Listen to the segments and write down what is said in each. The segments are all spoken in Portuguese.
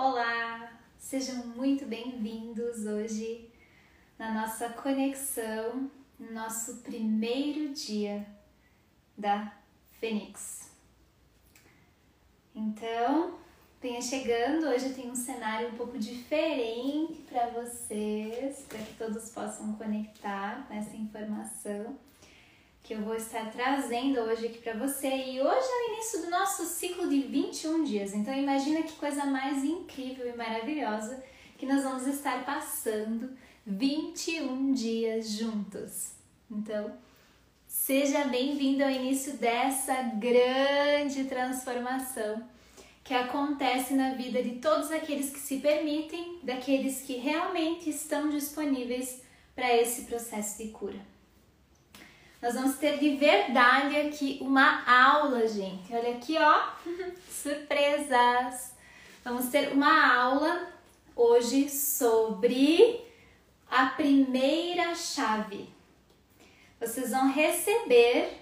Olá, sejam muito bem-vindos hoje na nossa conexão, no nosso primeiro dia da Fênix. Então, venha chegando, hoje eu tenho um cenário um pouco diferente para vocês, para que todos possam conectar nessa informação que eu vou estar trazendo hoje aqui para você. E hoje é o início do nosso ciclo de 21 dias. Então imagina que coisa mais incrível e maravilhosa que nós vamos estar passando 21 dias juntos. Então, seja bem-vindo ao início dessa grande transformação que acontece na vida de todos aqueles que se permitem, daqueles que realmente estão disponíveis para esse processo de cura. Nós vamos ter de verdade aqui uma aula, gente. Olha aqui, ó. Surpresas! Vamos ter uma aula hoje sobre a primeira chave. Vocês vão receber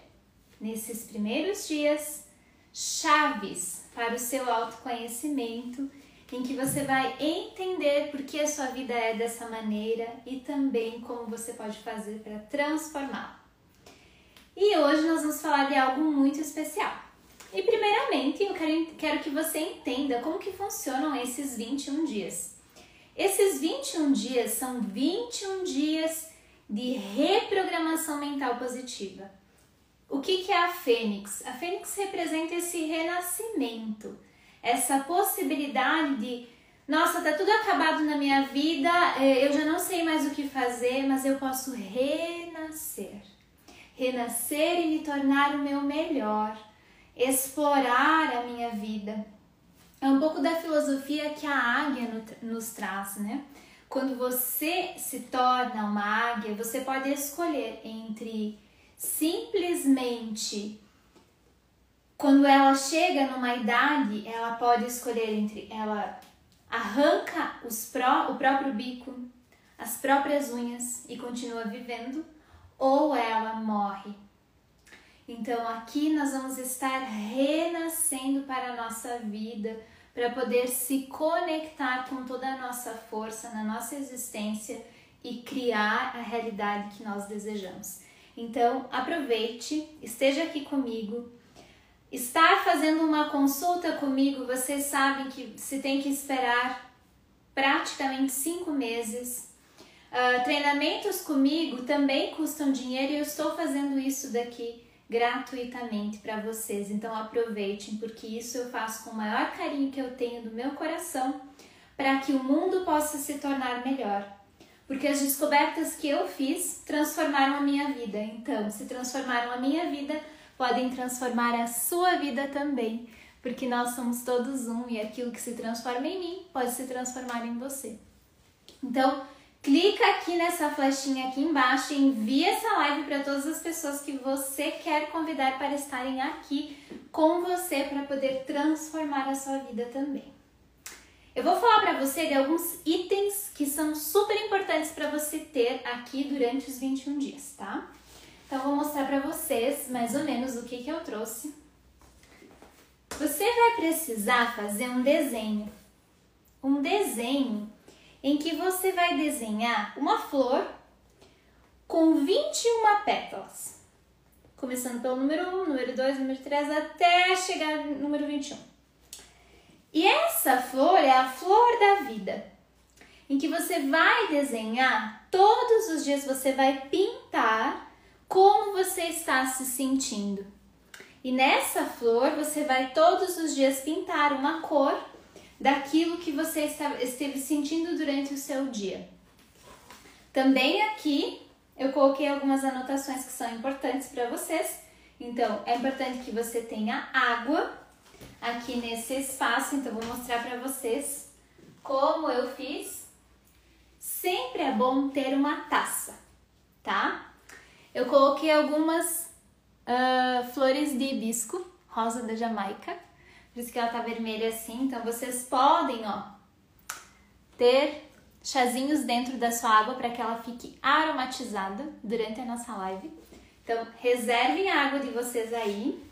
nesses primeiros dias chaves para o seu autoconhecimento, em que você vai entender por que a sua vida é dessa maneira e também como você pode fazer para transformá-la. E hoje nós vamos falar de algo muito especial. E primeiramente, eu quero, quero que você entenda como que funcionam esses 21 dias. Esses 21 dias são 21 dias de reprogramação mental positiva. O que, que é a Fênix? A Fênix representa esse renascimento, essa possibilidade de, nossa, tá tudo acabado na minha vida, eh, eu já não sei mais o que fazer, mas eu posso renascer renascer e me tornar o meu melhor, explorar a minha vida. É um pouco da filosofia que a águia nos traz, né? Quando você se torna uma águia, você pode escolher entre simplesmente quando ela chega numa idade, ela pode escolher entre ela arranca os pró, o próprio bico, as próprias unhas e continua vivendo, ou ela morre. Então aqui nós vamos estar renascendo para a nossa vida, para poder se conectar com toda a nossa força na nossa existência e criar a realidade que nós desejamos. Então aproveite, esteja aqui comigo. Estar fazendo uma consulta comigo, vocês sabem que se tem que esperar praticamente cinco meses Uh, treinamentos comigo também custam dinheiro e eu estou fazendo isso daqui gratuitamente para vocês. Então aproveitem, porque isso eu faço com o maior carinho que eu tenho do meu coração para que o mundo possa se tornar melhor. Porque as descobertas que eu fiz transformaram a minha vida. Então, se transformaram a minha vida, podem transformar a sua vida também. Porque nós somos todos um e aquilo que se transforma em mim pode se transformar em você. Então, clica aqui nessa flechinha aqui embaixo e envia essa live para todas as pessoas que você quer convidar para estarem aqui com você para poder transformar a sua vida também. Eu vou falar para você de alguns itens que são super importantes para você ter aqui durante os 21 dias, tá? Então vou mostrar para vocês mais ou menos o que que eu trouxe. Você vai precisar fazer um desenho. Um desenho em que você vai desenhar uma flor com 21 pétalas. Começando pelo número 1, número 2, número 3, até chegar no número 21. E essa flor é a flor da vida, em que você vai desenhar, todos os dias você vai pintar como você está se sentindo. E nessa flor você vai todos os dias pintar uma cor daquilo que você esteve sentindo durante o seu dia. Também aqui eu coloquei algumas anotações que são importantes para vocês. Então, é importante que você tenha água aqui nesse espaço. Então, vou mostrar para vocês como eu fiz. Sempre é bom ter uma taça, tá? Eu coloquei algumas uh, flores de hibisco, rosa da Jamaica por isso que ela tá vermelha assim. Então vocês podem, ó, ter chazinhos dentro da sua água para que ela fique aromatizada durante a nossa live. Então, reservem a água de vocês aí.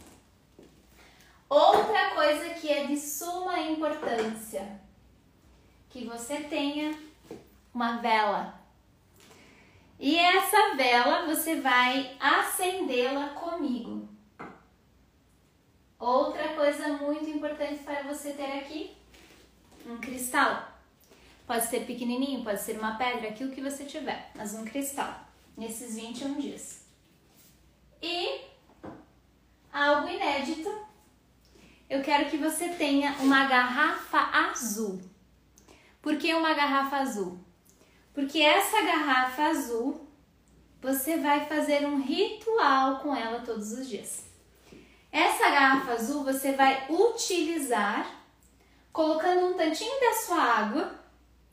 Outra coisa que é de suma importância: que você tenha uma vela. E essa vela você vai acendê-la comigo. Outra coisa muito importante para você ter aqui, um cristal. Pode ser pequenininho, pode ser uma pedra, aquilo que você tiver, mas um cristal, nesses 21 dias. E algo inédito, eu quero que você tenha uma garrafa azul. Por que uma garrafa azul? Porque essa garrafa azul, você vai fazer um ritual com ela todos os dias. Essa garrafa azul você vai utilizar colocando um tantinho da sua água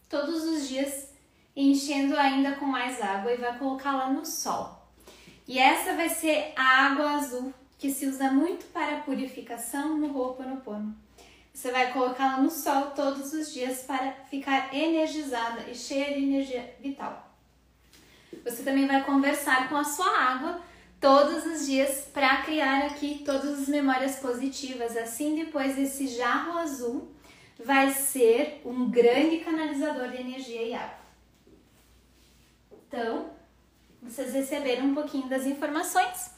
todos os dias, enchendo ainda com mais água e vai colocá-la no sol. E essa vai ser a água azul que se usa muito para purificação no Ho'oponopono. Você vai colocá-la no sol todos os dias para ficar energizada e cheia de energia vital. Você também vai conversar com a sua água todos os dias para criar aqui todas as memórias positivas. Assim, depois esse jarro azul vai ser um grande canalizador de energia e água. Então, vocês receberam um pouquinho das informações.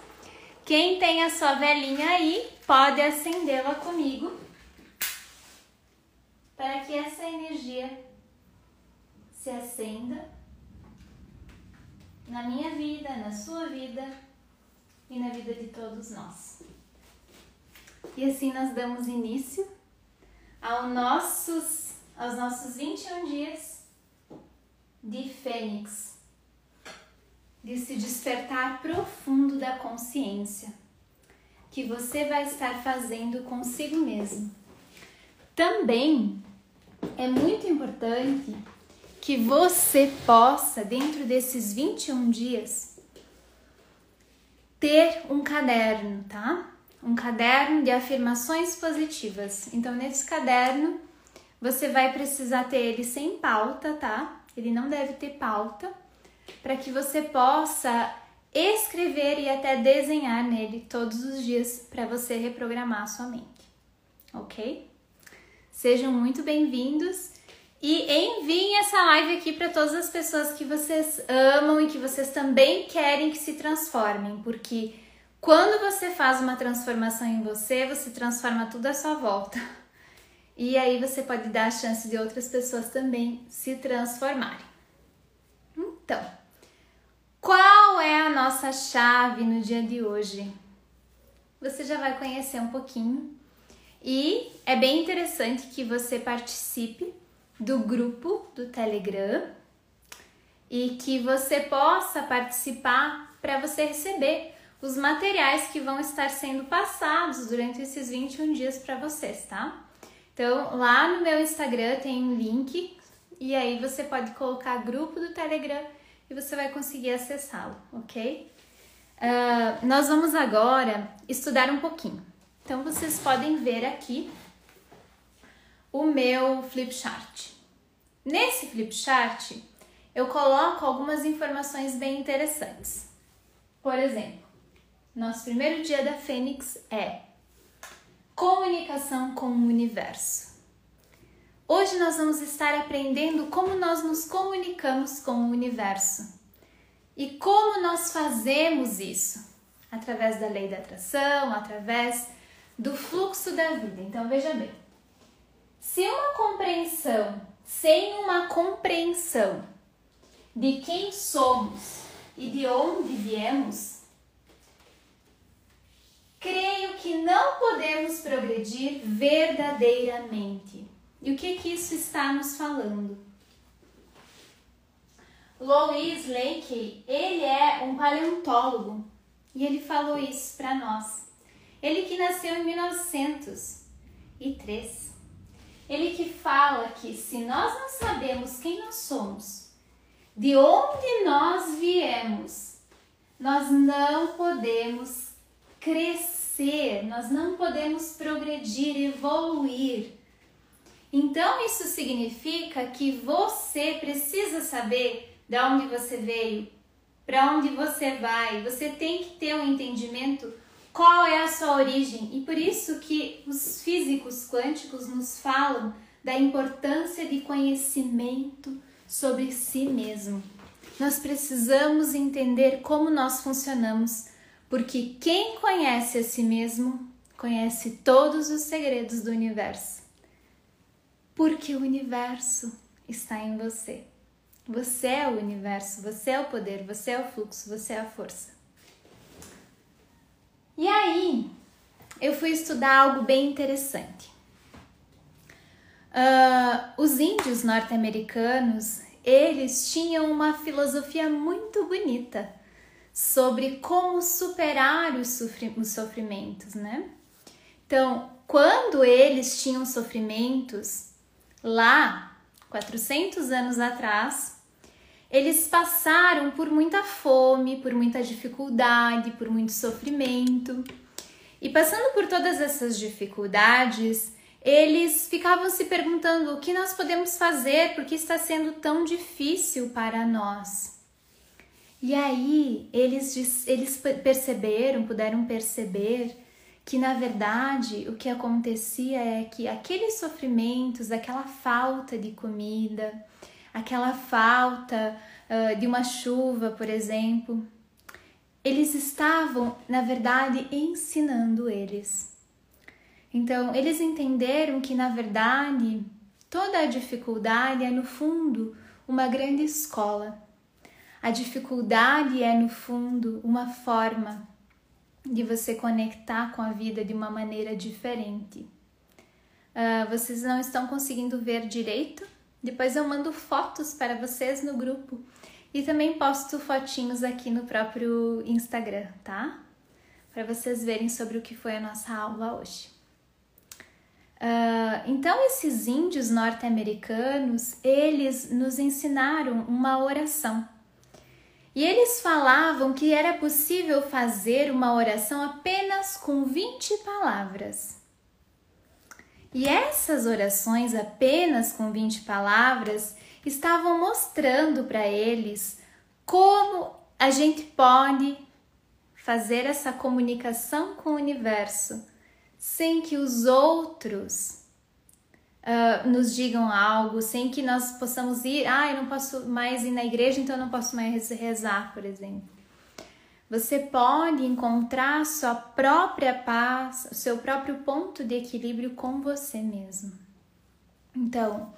Quem tem a sua velhinha aí, pode acendê-la comigo para que essa energia se acenda na minha vida, na sua vida e na vida de todos nós. E assim nós damos início ao nossos, aos nossos 21 dias de Fênix, de se despertar profundo da consciência, que você vai estar fazendo consigo mesmo. Também é muito importante que você possa, dentro desses 21 dias, ter um caderno, tá? Um caderno de afirmações positivas. Então, nesse caderno, você vai precisar ter ele sem pauta, tá? Ele não deve ter pauta, para que você possa escrever e até desenhar nele todos os dias para você reprogramar a sua mente, ok? Sejam muito bem-vindos e enviem essa live aqui para todas as pessoas que vocês amam e que vocês também querem que se transformem, porque quando você faz uma transformação em você, você transforma tudo à sua volta. E aí você pode dar a chance de outras pessoas também se transformarem. Então, qual é a nossa chave no dia de hoje? Você já vai conhecer um pouquinho e é bem interessante que você participe do grupo do Telegram e que você possa participar para você receber os materiais que vão estar sendo passados durante esses 21 dias para vocês, tá? Então, lá no meu Instagram tem um link e aí você pode colocar grupo do Telegram e você vai conseguir acessá-lo, ok? Uh, nós vamos agora estudar um pouquinho. Então, vocês podem ver aqui o meu flipchart. Nesse flipchart, eu coloco algumas informações bem interessantes. Por exemplo, nosso primeiro dia da Fênix é comunicação com o universo. Hoje nós vamos estar aprendendo como nós nos comunicamos com o universo e como nós fazemos isso através da lei da atração, através do fluxo da vida. Então veja bem, se uma compreensão, sem uma compreensão de quem somos e de onde viemos, creio que não podemos progredir verdadeiramente. E o que que isso está nos falando? Louis Leakey, ele é um paleontólogo e ele falou isso para nós. Ele que nasceu em 1903. Ele que fala que se nós não sabemos quem nós somos, de onde nós viemos, nós não podemos crescer, nós não podemos progredir, evoluir. Então isso significa que você precisa saber de onde você veio, para onde você vai. Você tem que ter um entendimento qual é a sua origem? E por isso que os físicos quânticos nos falam da importância de conhecimento sobre si mesmo. Nós precisamos entender como nós funcionamos, porque quem conhece a si mesmo conhece todos os segredos do universo. Porque o universo está em você. Você é o universo, você é o poder, você é o fluxo, você é a força. E aí, eu fui estudar algo bem interessante. Uh, os índios norte-americanos, eles tinham uma filosofia muito bonita sobre como superar os, sofri os sofrimentos, né? Então, quando eles tinham sofrimentos lá, 400 anos atrás, eles passaram por muita fome, por muita dificuldade, por muito sofrimento. E passando por todas essas dificuldades, eles ficavam se perguntando o que nós podemos fazer, porque está sendo tão difícil para nós. E aí eles, eles perceberam, puderam perceber que na verdade o que acontecia é que aqueles sofrimentos, aquela falta de comida, aquela falta uh, de uma chuva, por exemplo, eles estavam, na verdade, ensinando eles. Então, eles entenderam que, na verdade, toda a dificuldade é, no fundo, uma grande escola. A dificuldade é, no fundo, uma forma de você conectar com a vida de uma maneira diferente. Uh, vocês não estão conseguindo ver direito? Depois eu mando fotos para vocês no grupo e também posto fotinhos aqui no próprio Instagram, tá? Para vocês verem sobre o que foi a nossa aula hoje. Uh, então, esses índios norte-americanos, eles nos ensinaram uma oração. E eles falavam que era possível fazer uma oração apenas com 20 palavras. E essas orações apenas com 20 palavras estavam mostrando para eles como a gente pode fazer essa comunicação com o universo sem que os outros uh, nos digam algo, sem que nós possamos ir, ah, eu não posso mais ir na igreja, então eu não posso mais rezar, por exemplo. Você pode encontrar sua própria paz, o seu próprio ponto de equilíbrio com você mesmo. Então,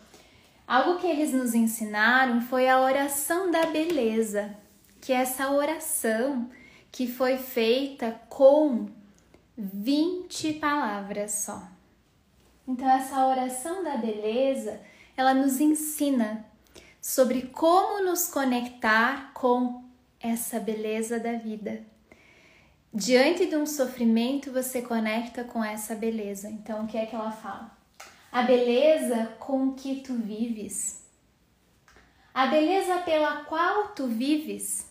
algo que eles nos ensinaram foi a oração da beleza, que é essa oração que foi feita com 20 palavras só. Então essa oração da beleza, ela nos ensina sobre como nos conectar com essa beleza da vida. Diante de um sofrimento, você conecta com essa beleza. Então, o que é que ela fala? A beleza com que tu vives. A beleza pela qual tu vives.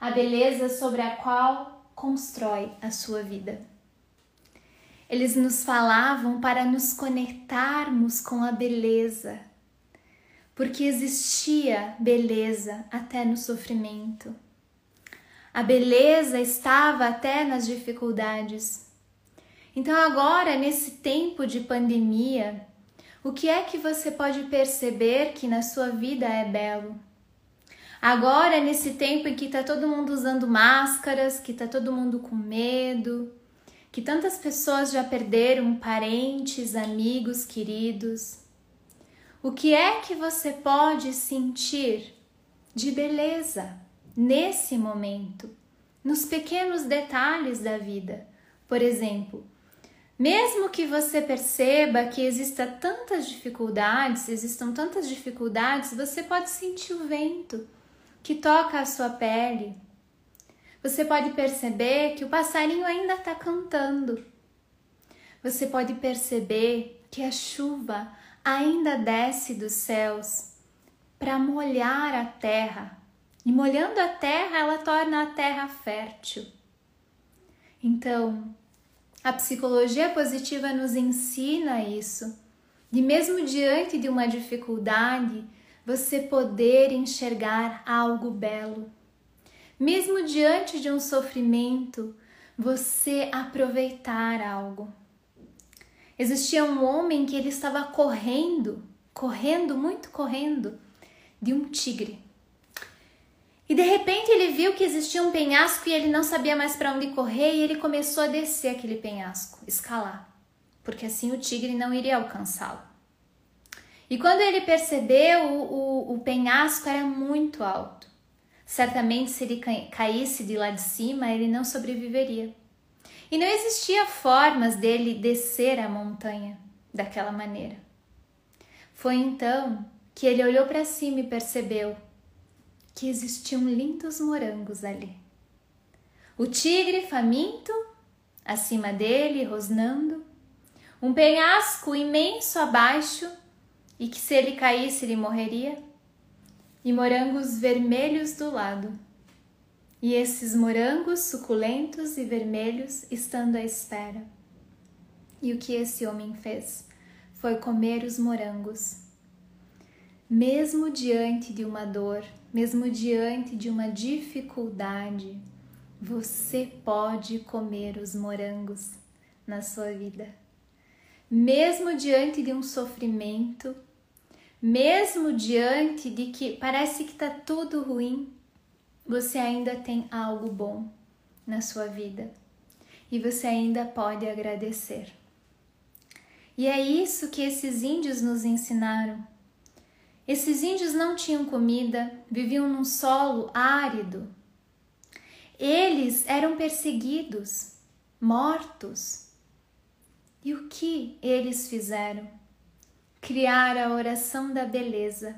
A beleza sobre a qual constrói a sua vida. Eles nos falavam para nos conectarmos com a beleza, porque existia beleza até no sofrimento. A beleza estava até nas dificuldades. Então, agora, nesse tempo de pandemia, o que é que você pode perceber que na sua vida é belo? Agora, nesse tempo em que está todo mundo usando máscaras, que está todo mundo com medo, que tantas pessoas já perderam parentes, amigos, queridos. O que é que você pode sentir de beleza nesse momento, nos pequenos detalhes da vida? Por exemplo, mesmo que você perceba que exista tantas dificuldades, existam tantas dificuldades, você pode sentir o vento que toca a sua pele, você pode perceber que o passarinho ainda está cantando. Você pode perceber que a chuva ainda desce dos céus para molhar a terra. E molhando a terra, ela torna a terra fértil. Então, a psicologia positiva nos ensina isso, de mesmo diante de uma dificuldade, você poder enxergar algo belo mesmo diante de um sofrimento, você aproveitar algo. Existia um homem que ele estava correndo, correndo, muito correndo, de um tigre. E de repente ele viu que existia um penhasco e ele não sabia mais para onde correr e ele começou a descer aquele penhasco, escalar, porque assim o tigre não iria alcançá-lo. E quando ele percebeu, o, o, o penhasco era muito alto. Certamente, se ele caísse de lá de cima, ele não sobreviveria. E não existia formas dele descer a montanha daquela maneira. Foi então que ele olhou para cima e percebeu que existiam lindos morangos ali. O tigre faminto acima dele, rosnando, um penhasco imenso abaixo e que se ele caísse ele morreria, e morangos vermelhos do lado. E esses morangos suculentos e vermelhos estando à espera. E o que esse homem fez foi comer os morangos. Mesmo diante de uma dor, mesmo diante de uma dificuldade, você pode comer os morangos na sua vida. Mesmo diante de um sofrimento, mesmo diante de que parece que está tudo ruim, você ainda tem algo bom na sua vida e você ainda pode agradecer. E é isso que esses índios nos ensinaram esses índios não tinham comida, viviam num solo árido. Eles eram perseguidos, mortos. E o que eles fizeram? Criar a oração da beleza,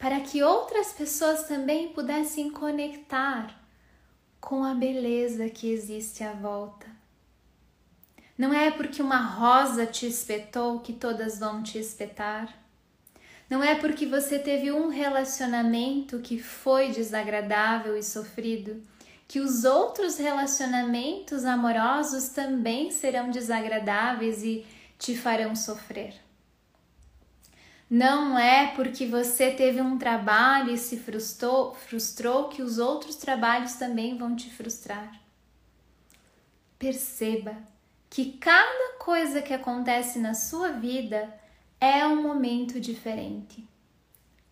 para que outras pessoas também pudessem conectar com a beleza que existe à volta. Não é porque uma rosa te espetou que todas vão te espetar. Não é porque você teve um relacionamento que foi desagradável e sofrido que os outros relacionamentos amorosos também serão desagradáveis e te farão sofrer. Não é porque você teve um trabalho e se frustrou, frustrou que os outros trabalhos também vão te frustrar. Perceba que cada coisa que acontece na sua vida é um momento diferente,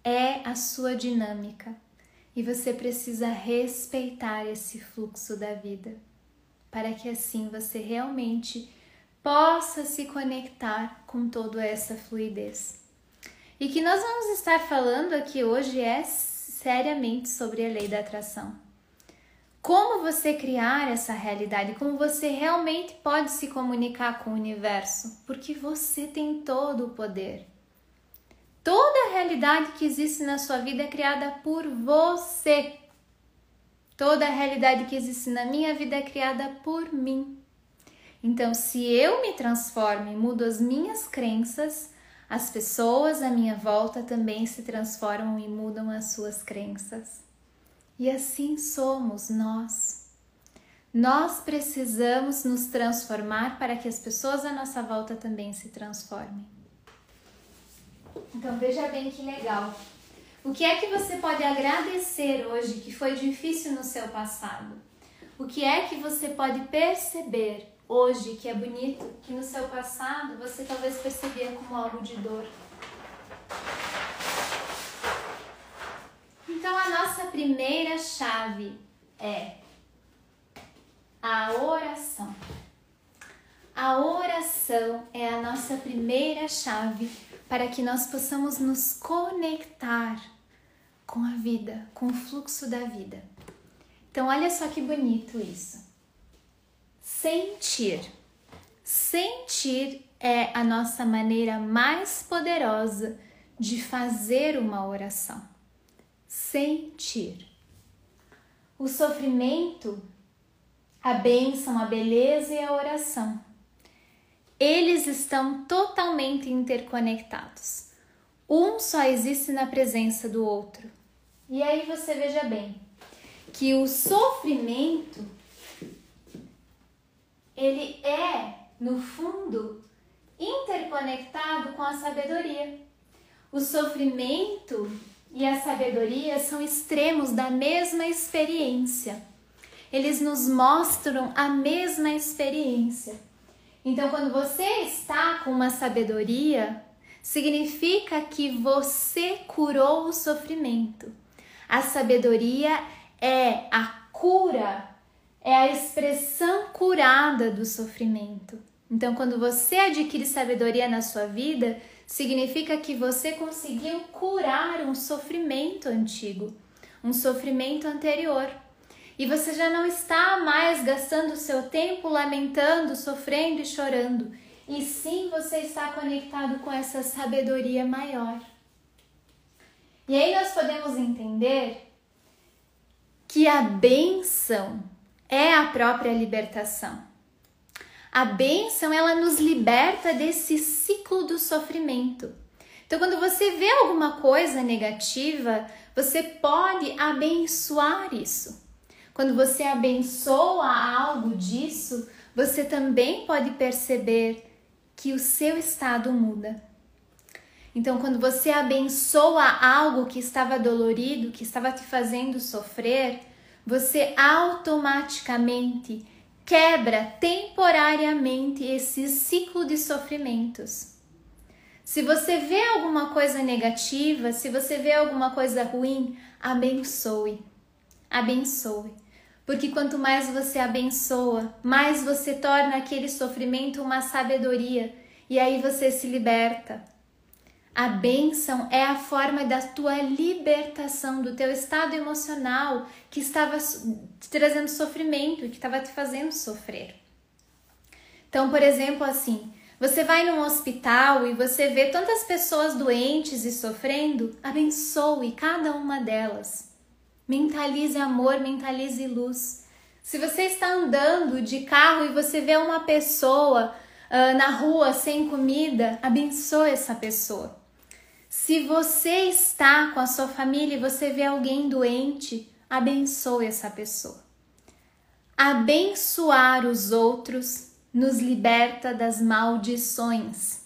é a sua dinâmica e você precisa respeitar esse fluxo da vida para que assim você realmente possa se conectar com toda essa fluidez. E que nós vamos estar falando aqui hoje é seriamente sobre a lei da atração como você criar essa realidade, como você realmente pode se comunicar com o universo, porque você tem todo o poder. Toda a realidade que existe na sua vida é criada por você. Toda a realidade que existe na minha vida é criada por mim. Então, se eu me transformo e mudo as minhas crenças, as pessoas à minha volta também se transformam e mudam as suas crenças. E assim somos nós. Nós precisamos nos transformar para que as pessoas à nossa volta também se transformem. Então veja bem que legal. O que é que você pode agradecer hoje que foi difícil no seu passado? O que é que você pode perceber hoje que é bonito, que no seu passado você talvez percebia como algo de dor? Então a nossa primeira chave é a oração. A oração é a nossa primeira chave para que nós possamos nos conectar com a vida, com o fluxo da vida. Então, olha só que bonito isso. Sentir. Sentir é a nossa maneira mais poderosa de fazer uma oração sentir. O sofrimento, a bênção, a beleza e a oração. Eles estão totalmente interconectados. Um só existe na presença do outro. E aí você veja bem que o sofrimento ele é, no fundo, interconectado com a sabedoria. O sofrimento e a sabedoria são extremos da mesma experiência. Eles nos mostram a mesma experiência. Então, quando você está com uma sabedoria, significa que você curou o sofrimento. A sabedoria é a cura, é a expressão curada do sofrimento. Então, quando você adquire sabedoria na sua vida, significa que você conseguiu curar um sofrimento antigo, um sofrimento anterior. E você já não está mais gastando seu tempo lamentando, sofrendo e chorando. E sim você está conectado com essa sabedoria maior. E aí nós podemos entender que a benção é a própria libertação. A bênção, ela nos liberta desse ciclo do sofrimento. Então, quando você vê alguma coisa negativa, você pode abençoar isso. Quando você abençoa algo disso, você também pode perceber que o seu estado muda. Então, quando você abençoa algo que estava dolorido, que estava te fazendo sofrer, você automaticamente quebra temporariamente esse ciclo de sofrimentos. Se você vê alguma coisa negativa, se você vê alguma coisa ruim, abençoe. Abençoe. Porque quanto mais você abençoa, mais você torna aquele sofrimento uma sabedoria e aí você se liberta. A bênção é a forma da tua libertação do teu estado emocional que estava te trazendo sofrimento, que estava te fazendo sofrer. Então, por exemplo, assim, você vai num hospital e você vê tantas pessoas doentes e sofrendo, abençoe cada uma delas. Mentalize amor, mentalize luz. Se você está andando de carro e você vê uma pessoa uh, na rua sem comida, abençoe essa pessoa. Se você está com a sua família e você vê alguém doente, abençoe essa pessoa. Abençoar os outros nos liberta das maldições,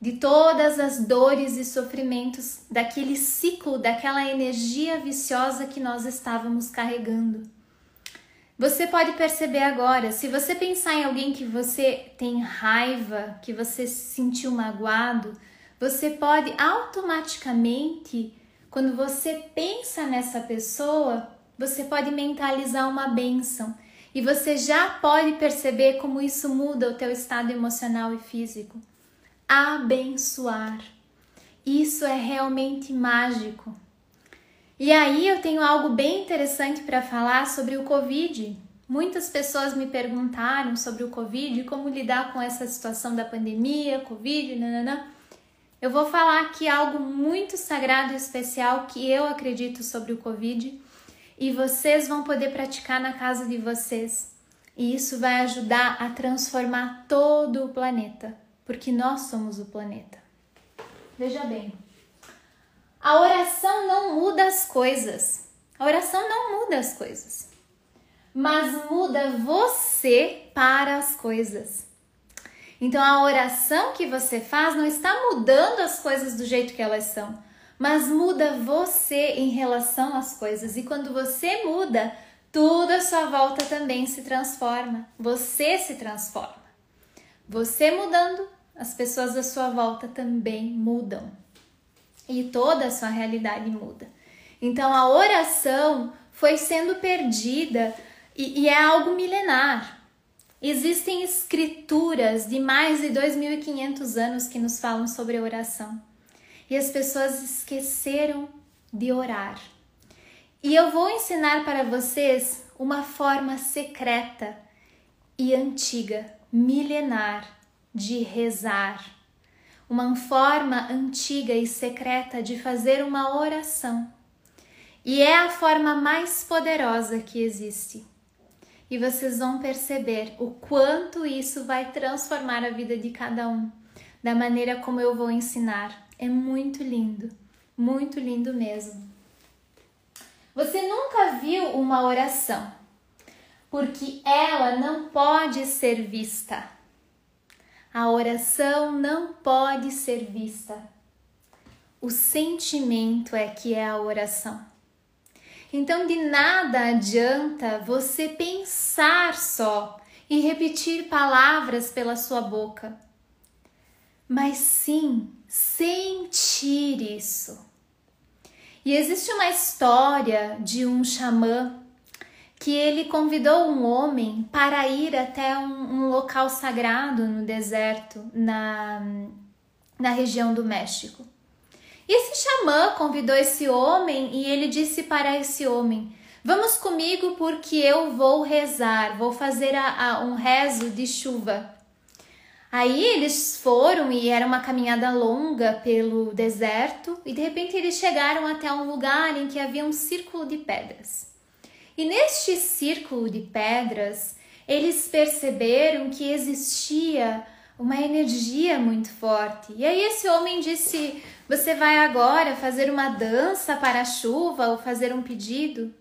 de todas as dores e sofrimentos daquele ciclo, daquela energia viciosa que nós estávamos carregando. Você pode perceber agora, se você pensar em alguém que você tem raiva, que você se sentiu magoado, você pode automaticamente, quando você pensa nessa pessoa, você pode mentalizar uma benção e você já pode perceber como isso muda o teu estado emocional e físico. Abençoar. Isso é realmente mágico. E aí eu tenho algo bem interessante para falar sobre o Covid. Muitas pessoas me perguntaram sobre o Covid, como lidar com essa situação da pandemia, Covid, nananã. Eu vou falar aqui algo muito sagrado e especial que eu acredito sobre o Covid e vocês vão poder praticar na casa de vocês. E isso vai ajudar a transformar todo o planeta, porque nós somos o planeta. Veja bem, a oração não muda as coisas. A oração não muda as coisas, mas muda você para as coisas. Então a oração que você faz não está mudando as coisas do jeito que elas são, mas muda você em relação às coisas. E quando você muda, tudo à sua volta também se transforma. Você se transforma. Você mudando, as pessoas à sua volta também mudam. E toda a sua realidade muda. Então a oração foi sendo perdida e, e é algo milenar. Existem escrituras de mais de 2.500 anos que nos falam sobre oração. E as pessoas esqueceram de orar. E eu vou ensinar para vocês uma forma secreta e antiga, milenar, de rezar. Uma forma antiga e secreta de fazer uma oração. E é a forma mais poderosa que existe e vocês vão perceber o quanto isso vai transformar a vida de cada um, da maneira como eu vou ensinar. É muito lindo, muito lindo mesmo. Você nunca viu uma oração, porque ela não pode ser vista. A oração não pode ser vista. O sentimento é que é a oração. Então, de nada adianta você pensar só e repetir palavras pela sua boca, mas sim sentir isso. E existe uma história de um xamã que ele convidou um homem para ir até um, um local sagrado no deserto, na, na região do México. Esse xamã convidou esse homem e ele disse para esse homem: Vamos comigo porque eu vou rezar, vou fazer a, a, um rezo de chuva. Aí eles foram e era uma caminhada longa pelo deserto e de repente eles chegaram até um lugar em que havia um círculo de pedras. E neste círculo de pedras, eles perceberam que existia uma energia muito forte. E aí esse homem disse: "Você vai agora fazer uma dança para a chuva ou fazer um pedido?"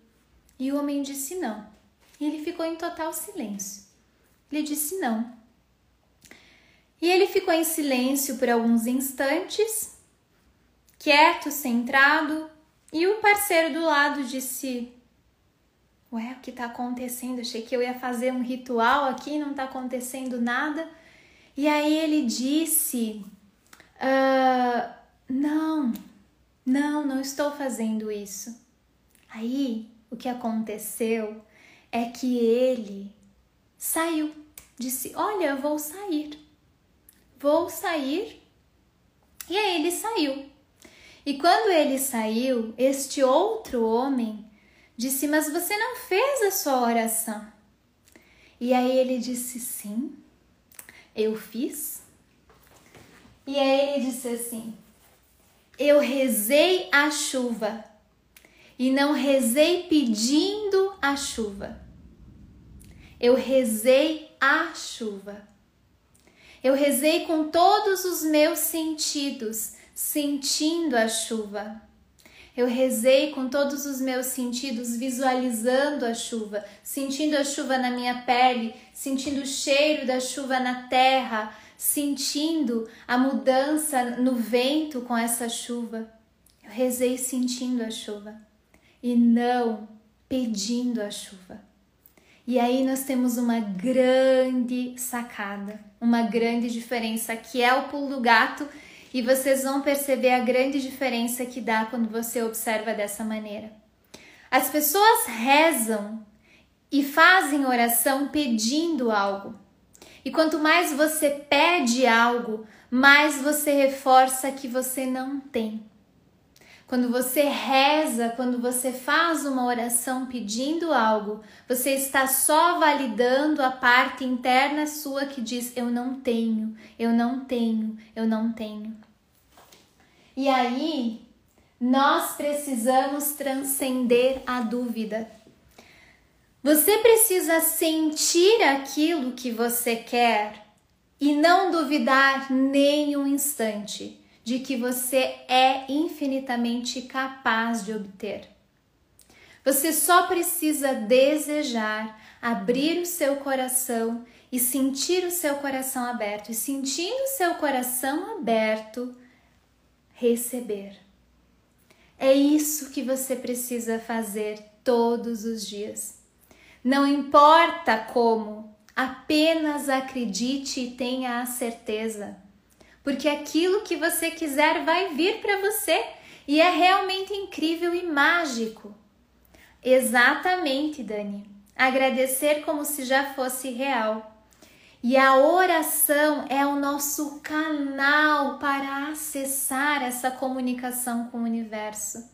E o homem disse: "Não." E ele ficou em total silêncio. Ele disse: "Não." E ele ficou em silêncio por alguns instantes, quieto, centrado, e o parceiro do lado disse: Ué, o que está acontecendo? Achei que eu ia fazer um ritual aqui, não está acontecendo nada. E aí ele disse: uh, Não, não, não estou fazendo isso. Aí o que aconteceu é que ele saiu, disse: Olha, eu vou sair vou sair. E aí ele saiu. E quando ele saiu, este outro homem disse: Mas você não fez a sua oração. E aí ele disse: Sim, eu fiz. E aí ele disse assim: Eu rezei a chuva e não rezei pedindo a chuva. Eu rezei a chuva. Eu rezei com todos os meus sentidos, sentindo a chuva. Eu rezei com todos os meus sentidos, visualizando a chuva, sentindo a chuva na minha pele, sentindo o cheiro da chuva na terra, sentindo a mudança no vento com essa chuva. Eu rezei sentindo a chuva e não pedindo a chuva. E aí nós temos uma grande sacada, uma grande diferença, que é o pulo do gato, e vocês vão perceber a grande diferença que dá quando você observa dessa maneira. As pessoas rezam e fazem oração pedindo algo. E quanto mais você pede algo, mais você reforça que você não tem. Quando você reza, quando você faz uma oração pedindo algo, você está só validando a parte interna sua que diz: Eu não tenho, eu não tenho, eu não tenho. E aí, nós precisamos transcender a dúvida. Você precisa sentir aquilo que você quer e não duvidar nem um instante de que você é infinitamente capaz de obter. Você só precisa desejar, abrir o seu coração e sentir o seu coração aberto. E sentindo o seu coração aberto, receber. É isso que você precisa fazer todos os dias. Não importa como, apenas acredite e tenha a certeza porque aquilo que você quiser vai vir para você e é realmente incrível e mágico. Exatamente, Dani. Agradecer como se já fosse real. E a oração é o nosso canal para acessar essa comunicação com o universo.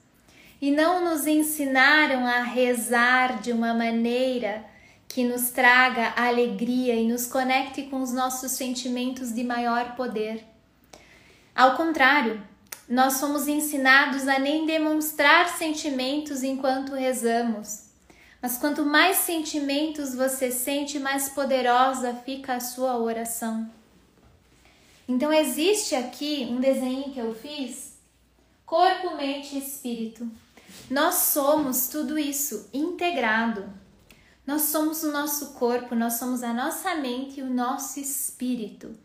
E não nos ensinaram a rezar de uma maneira que nos traga alegria e nos conecte com os nossos sentimentos de maior poder. Ao contrário, nós somos ensinados a nem demonstrar sentimentos enquanto rezamos. Mas quanto mais sentimentos você sente, mais poderosa fica a sua oração. Então existe aqui um desenho que eu fiz, corpo, mente e espírito. Nós somos tudo isso integrado. Nós somos o nosso corpo, nós somos a nossa mente e o nosso espírito.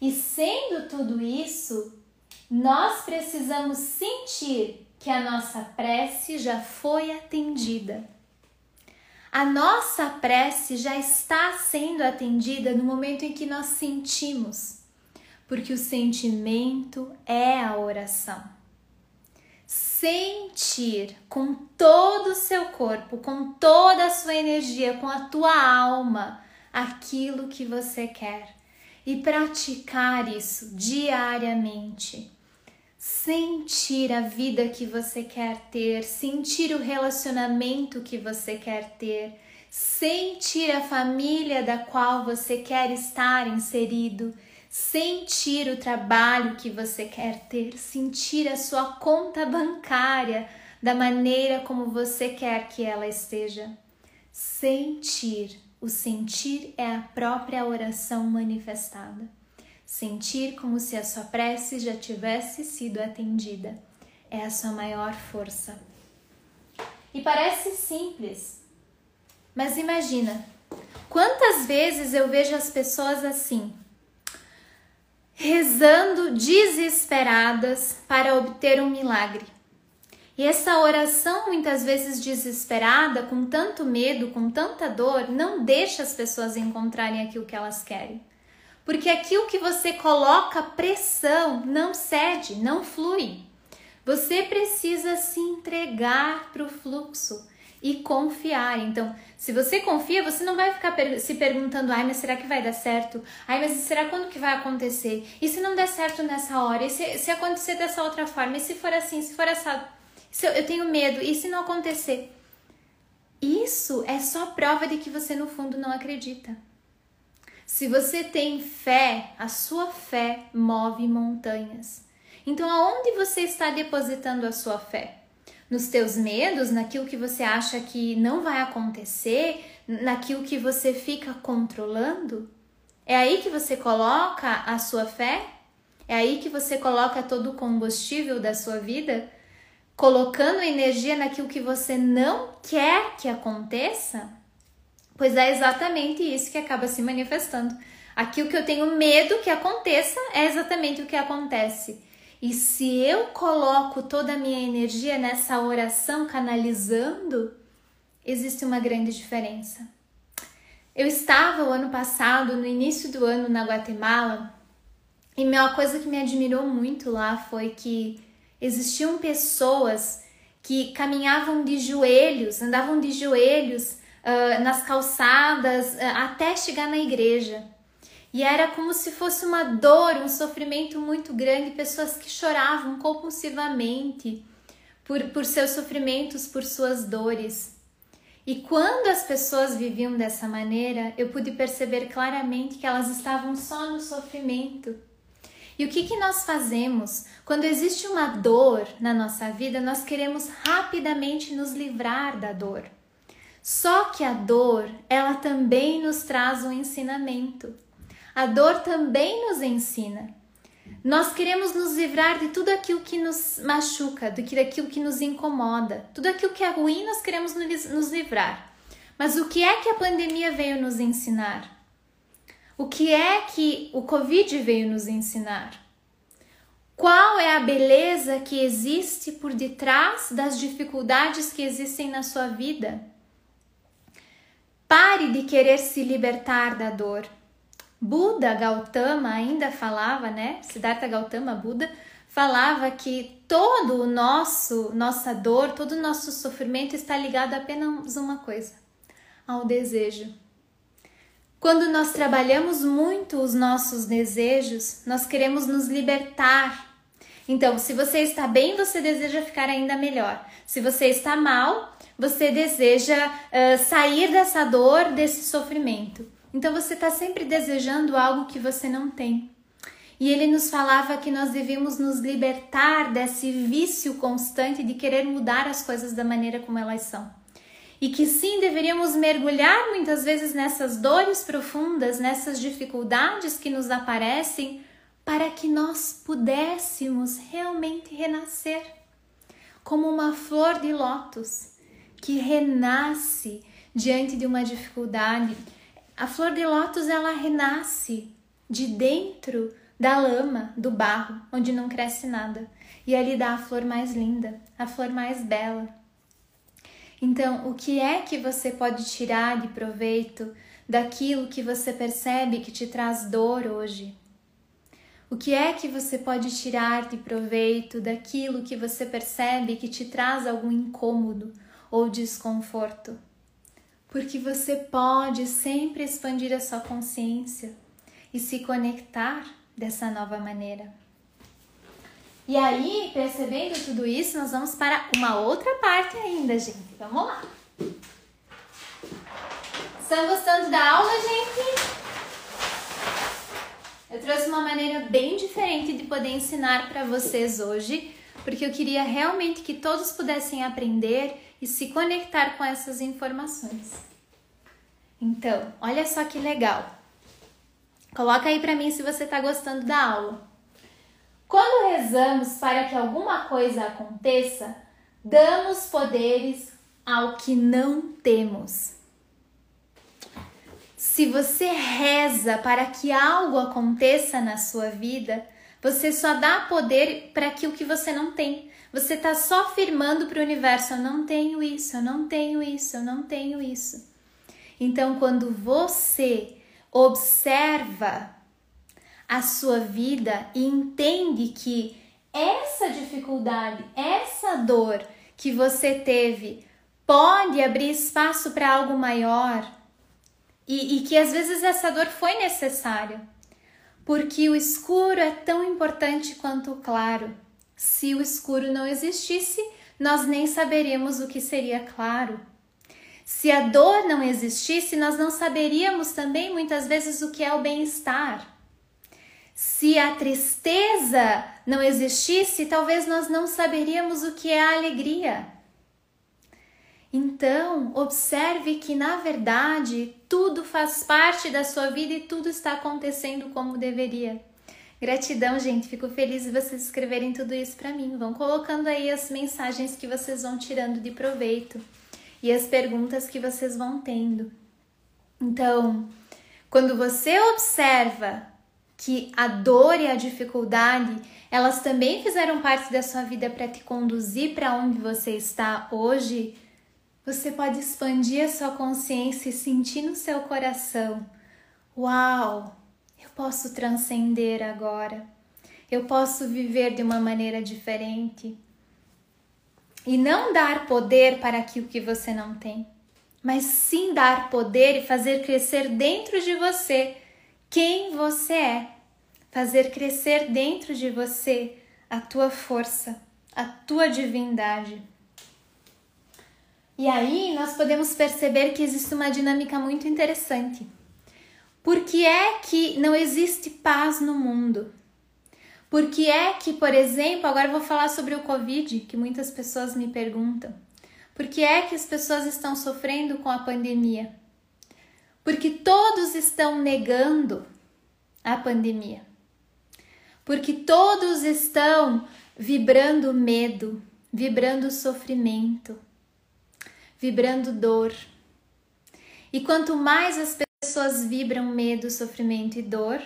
E sendo tudo isso, nós precisamos sentir que a nossa prece já foi atendida. A nossa prece já está sendo atendida no momento em que nós sentimos, porque o sentimento é a oração. Sentir com todo o seu corpo, com toda a sua energia, com a tua alma, aquilo que você quer. E praticar isso diariamente. Sentir a vida que você quer ter, sentir o relacionamento que você quer ter, sentir a família da qual você quer estar inserido, sentir o trabalho que você quer ter, sentir a sua conta bancária da maneira como você quer que ela esteja. Sentir. O sentir é a própria oração manifestada sentir como se a sua prece já tivesse sido atendida. É a sua maior força. E parece simples, mas imagina quantas vezes eu vejo as pessoas assim, rezando desesperadas para obter um milagre. E essa oração, muitas vezes desesperada, com tanto medo, com tanta dor, não deixa as pessoas encontrarem aquilo que elas querem. Porque aquilo que você coloca pressão não cede, não flui. Você precisa se entregar para o fluxo e confiar. Então, se você confia, você não vai ficar se perguntando: ai, mas será que vai dar certo? Ai, mas será quando que vai acontecer? E se não der certo nessa hora? E se, se acontecer dessa outra forma? E se for assim? Se for essa. Se eu, eu tenho medo. E se não acontecer? Isso é só prova de que você, no fundo, não acredita. Se você tem fé, a sua fé move montanhas. Então, aonde você está depositando a sua fé? Nos teus medos, naquilo que você acha que não vai acontecer, naquilo que você fica controlando? É aí que você coloca a sua fé? É aí que você coloca todo o combustível da sua vida? Colocando energia naquilo que você não quer que aconteça? Pois é exatamente isso que acaba se manifestando. Aquilo que eu tenho medo que aconteça é exatamente o que acontece. E se eu coloco toda a minha energia nessa oração canalizando, existe uma grande diferença. Eu estava o ano passado, no início do ano, na Guatemala, e uma coisa que me admirou muito lá foi que existiam pessoas que caminhavam de joelhos, andavam de joelhos uh, nas calçadas, uh, até chegar na igreja. E era como se fosse uma dor, um sofrimento muito grande, pessoas que choravam compulsivamente por, por seus sofrimentos, por suas dores. E quando as pessoas viviam dessa maneira, eu pude perceber claramente que elas estavam só no sofrimento. E o que, que nós fazemos? Quando existe uma dor na nossa vida, nós queremos rapidamente nos livrar da dor. Só que a dor, ela também nos traz um ensinamento. A dor também nos ensina. Nós queremos nos livrar de tudo aquilo que nos machuca, do que daquilo que nos incomoda, tudo aquilo que é ruim, nós queremos nos livrar. Mas o que é que a pandemia veio nos ensinar? O que é que o Covid veio nos ensinar? Qual é a beleza que existe por detrás das dificuldades que existem na sua vida? Pare de querer se libertar da dor. Buda Gautama ainda falava, né? Siddhartha Gautama, Buda, falava que todo o nosso, nossa dor, todo o nosso sofrimento está ligado a apenas uma coisa, ao desejo. Quando nós trabalhamos muito os nossos desejos, nós queremos nos libertar. Então, se você está bem, você deseja ficar ainda melhor. Se você está mal, você deseja uh, sair dessa dor, desse sofrimento. Então você está sempre desejando algo que você não tem. E ele nos falava que nós devíamos nos libertar desse vício constante de querer mudar as coisas da maneira como elas são. E que sim, deveríamos mergulhar muitas vezes nessas dores profundas, nessas dificuldades que nos aparecem, para que nós pudéssemos realmente renascer como uma flor de lótus que renasce diante de uma dificuldade. A flor de lótus ela renasce de dentro da lama, do barro, onde não cresce nada. E ali dá a flor mais linda, a flor mais bela. Então, o que é que você pode tirar de proveito daquilo que você percebe que te traz dor hoje? O que é que você pode tirar de proveito daquilo que você percebe que te traz algum incômodo ou desconforto? Porque você pode sempre expandir a sua consciência e se conectar dessa nova maneira. E aí, percebendo tudo isso, nós vamos para uma outra parte ainda, gente. Vamos lá. Estão gostando da aula, gente? Eu trouxe uma maneira bem diferente de poder ensinar para vocês hoje, porque eu queria realmente que todos pudessem aprender e se conectar com essas informações. Então, olha só que legal. Coloca aí para mim se você está gostando da aula. Quando rezamos para que alguma coisa aconteça, damos poderes ao que não temos. Se você reza para que algo aconteça na sua vida, você só dá poder para aquilo que você não tem. Você está só afirmando para o universo: eu não tenho isso, eu não tenho isso, eu não tenho isso. Então, quando você observa a sua vida e entende que essa dificuldade, essa dor que você teve pode abrir espaço para algo maior e, e, que às vezes essa dor foi necessária, porque o escuro é tão importante quanto o claro. Se o escuro não existisse, nós nem saberíamos o que seria claro. Se a dor não existisse, nós não saberíamos também muitas vezes o que é o bem-estar. Se a tristeza não existisse, talvez nós não saberíamos o que é a alegria. Então, observe que na verdade tudo faz parte da sua vida e tudo está acontecendo como deveria. Gratidão, gente. Fico feliz de vocês escreverem tudo isso para mim. Vão colocando aí as mensagens que vocês vão tirando de proveito e as perguntas que vocês vão tendo. Então, quando você observa que a dor e a dificuldade, elas também fizeram parte da sua vida para te conduzir para onde você está hoje, você pode expandir a sua consciência e sentir no seu coração: Uau, posso transcender agora. Eu posso viver de uma maneira diferente. E não dar poder para aquilo que você não tem, mas sim dar poder e fazer crescer dentro de você quem você é, fazer crescer dentro de você a tua força, a tua divindade. E aí nós podemos perceber que existe uma dinâmica muito interessante. Por que é que não existe paz no mundo? Por que é que, por exemplo, agora vou falar sobre o Covid, que muitas pessoas me perguntam. Por que é que as pessoas estão sofrendo com a pandemia? Porque todos estão negando a pandemia. Porque todos estão vibrando medo, vibrando sofrimento, vibrando dor. E quanto mais as pessoas vibram medo, sofrimento e dor,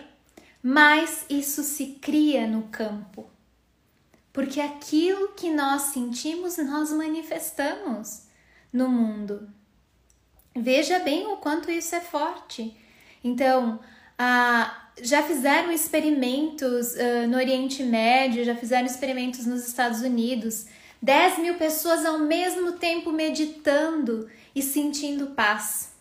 mais isso se cria no campo. Porque aquilo que nós sentimos, nós manifestamos no mundo. Veja bem o quanto isso é forte. Então, a, já fizeram experimentos uh, no Oriente Médio, já fizeram experimentos nos Estados Unidos. 10 mil pessoas ao mesmo tempo meditando e sentindo paz.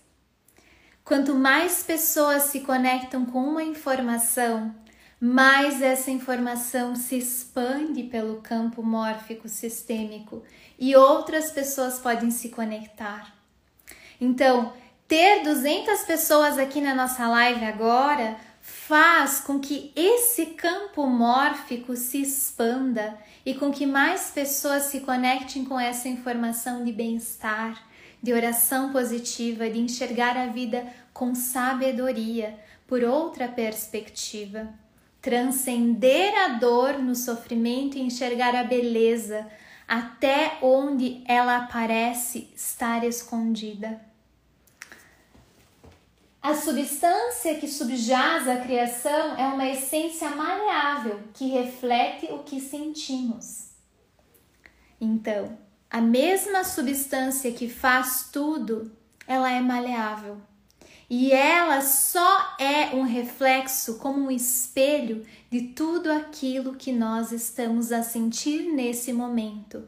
Quanto mais pessoas se conectam com uma informação, mais essa informação se expande pelo campo mórfico sistêmico e outras pessoas podem se conectar. Então, ter 200 pessoas aqui na nossa live agora faz com que esse campo mórfico se expanda e com que mais pessoas se conectem com essa informação de bem-estar, de oração positiva, de enxergar a vida com sabedoria, por outra perspectiva. Transcender a dor no sofrimento e enxergar a beleza até onde ela parece estar escondida. A substância que subjaz a criação é uma essência maleável que reflete o que sentimos. Então, a mesma substância que faz tudo, ela é maleável. E ela só é um reflexo, como um espelho de tudo aquilo que nós estamos a sentir nesse momento.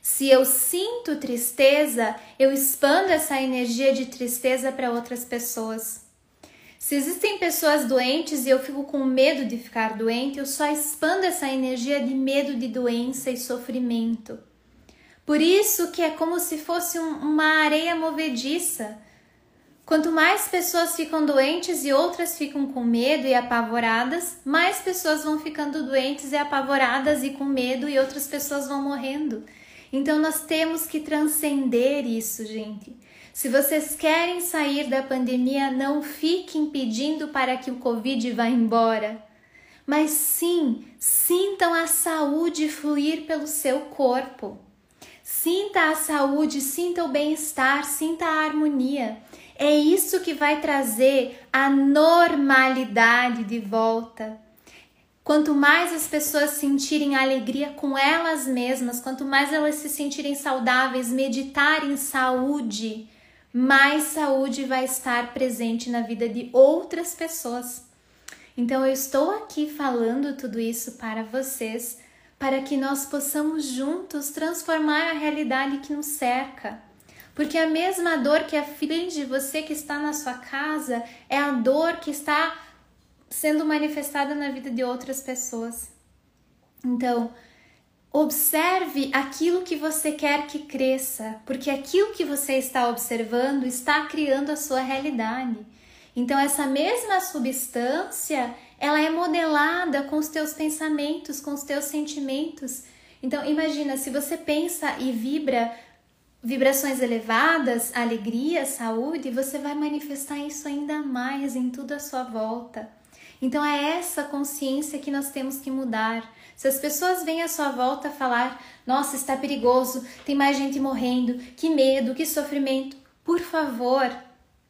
Se eu sinto tristeza, eu expando essa energia de tristeza para outras pessoas. Se existem pessoas doentes e eu fico com medo de ficar doente, eu só expando essa energia de medo de doença e sofrimento. Por isso que é como se fosse um, uma areia movediça. Quanto mais pessoas ficam doentes e outras ficam com medo e apavoradas, mais pessoas vão ficando doentes e apavoradas e com medo e outras pessoas vão morrendo. Então nós temos que transcender isso, gente. Se vocês querem sair da pandemia, não fiquem pedindo para que o Covid vá embora. Mas sim, sintam a saúde fluir pelo seu corpo. Sinta a saúde, sinta o bem-estar, sinta a harmonia. É isso que vai trazer a normalidade de volta. Quanto mais as pessoas sentirem alegria com elas mesmas, quanto mais elas se sentirem saudáveis, meditar em saúde, mais saúde vai estar presente na vida de outras pessoas. Então eu estou aqui falando tudo isso para vocês, para que nós possamos juntos transformar a realidade que nos cerca. Porque a mesma dor que aflige você que está na sua casa é a dor que está sendo manifestada na vida de outras pessoas. Então, observe aquilo que você quer que cresça, porque aquilo que você está observando está criando a sua realidade. Então, essa mesma substância, ela é modelada com os teus pensamentos, com os teus sentimentos. Então, imagina, se você pensa e vibra vibrações elevadas, alegria, saúde, você vai manifestar isso ainda mais em tudo à sua volta. Então é essa consciência que nós temos que mudar. Se as pessoas vêm à sua volta falar: "Nossa, está perigoso, tem mais gente morrendo, que medo, que sofrimento", por favor,